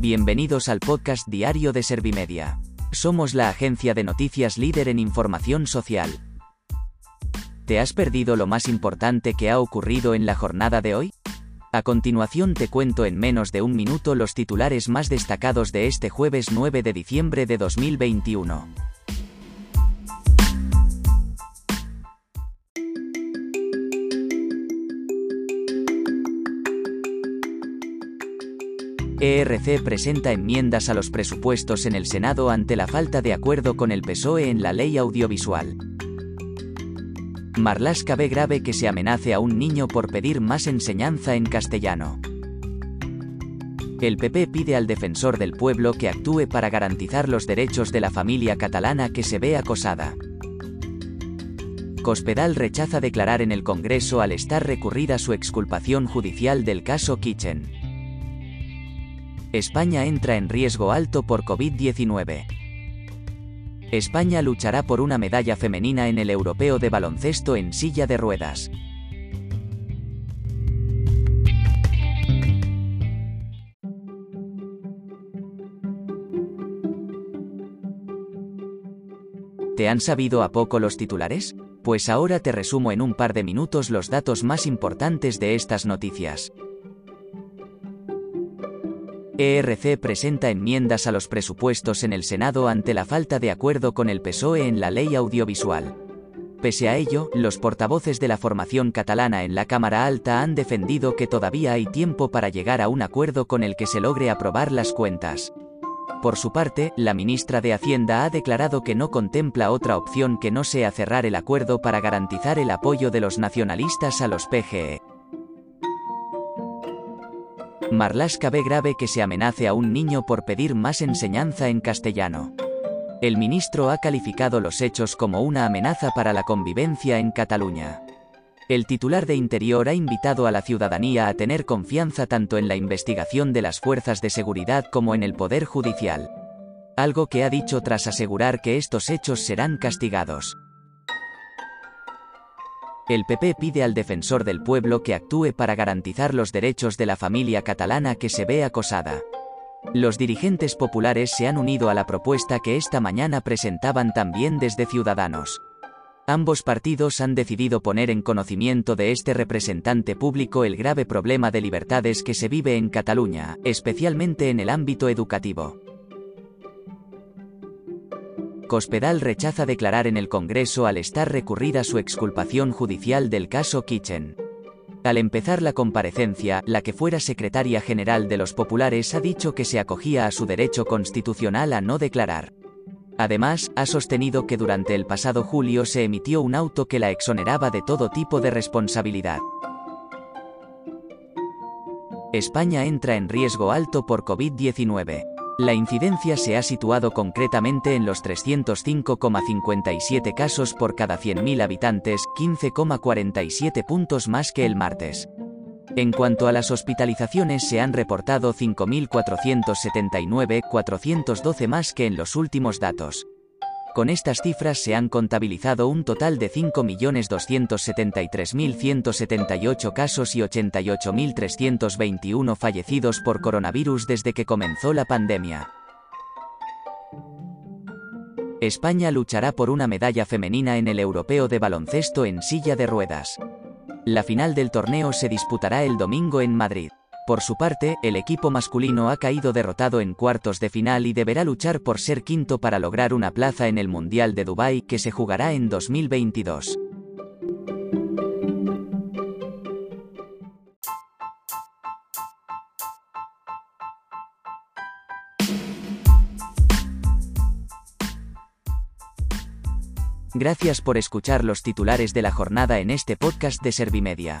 Bienvenidos al podcast diario de Servimedia. Somos la agencia de noticias líder en información social. ¿Te has perdido lo más importante que ha ocurrido en la jornada de hoy? A continuación te cuento en menos de un minuto los titulares más destacados de este jueves 9 de diciembre de 2021. ERC presenta enmiendas a los presupuestos en el Senado ante la falta de acuerdo con el PSOE en la ley audiovisual. Marlaska ve grave que se amenace a un niño por pedir más enseñanza en castellano. El PP pide al defensor del pueblo que actúe para garantizar los derechos de la familia catalana que se ve acosada. Cospedal rechaza declarar en el Congreso al estar recurrida su exculpación judicial del caso Kitchen. España entra en riesgo alto por COVID-19. España luchará por una medalla femenina en el Europeo de baloncesto en silla de ruedas. ¿Te han sabido a poco los titulares? Pues ahora te resumo en un par de minutos los datos más importantes de estas noticias. ERC presenta enmiendas a los presupuestos en el Senado ante la falta de acuerdo con el PSOE en la ley audiovisual. Pese a ello, los portavoces de la formación catalana en la Cámara Alta han defendido que todavía hay tiempo para llegar a un acuerdo con el que se logre aprobar las cuentas. Por su parte, la ministra de Hacienda ha declarado que no contempla otra opción que no sea cerrar el acuerdo para garantizar el apoyo de los nacionalistas a los PGE. Marlaska ve grave que se amenace a un niño por pedir más enseñanza en castellano. El ministro ha calificado los hechos como una amenaza para la convivencia en Cataluña. El titular de Interior ha invitado a la ciudadanía a tener confianza tanto en la investigación de las fuerzas de seguridad como en el Poder Judicial. Algo que ha dicho tras asegurar que estos hechos serán castigados. El PP pide al defensor del pueblo que actúe para garantizar los derechos de la familia catalana que se ve acosada. Los dirigentes populares se han unido a la propuesta que esta mañana presentaban también desde Ciudadanos. Ambos partidos han decidido poner en conocimiento de este representante público el grave problema de libertades que se vive en Cataluña, especialmente en el ámbito educativo. Cospedal rechaza declarar en el Congreso al estar recurrida su exculpación judicial del caso Kitchen. Al empezar la comparecencia, la que fuera secretaria general de los populares ha dicho que se acogía a su derecho constitucional a no declarar. Además, ha sostenido que durante el pasado julio se emitió un auto que la exoneraba de todo tipo de responsabilidad. España entra en riesgo alto por COVID-19. La incidencia se ha situado concretamente en los 305,57 casos por cada 100.000 habitantes, 15,47 puntos más que el martes. En cuanto a las hospitalizaciones se han reportado 5.479, 412 más que en los últimos datos. Con estas cifras se han contabilizado un total de 5.273.178 casos y 88.321 fallecidos por coronavirus desde que comenzó la pandemia. España luchará por una medalla femenina en el Europeo de baloncesto en silla de ruedas. La final del torneo se disputará el domingo en Madrid. Por su parte, el equipo masculino ha caído derrotado en cuartos de final y deberá luchar por ser quinto para lograr una plaza en el Mundial de Dubái que se jugará en 2022. Gracias por escuchar los titulares de la jornada en este podcast de Servimedia.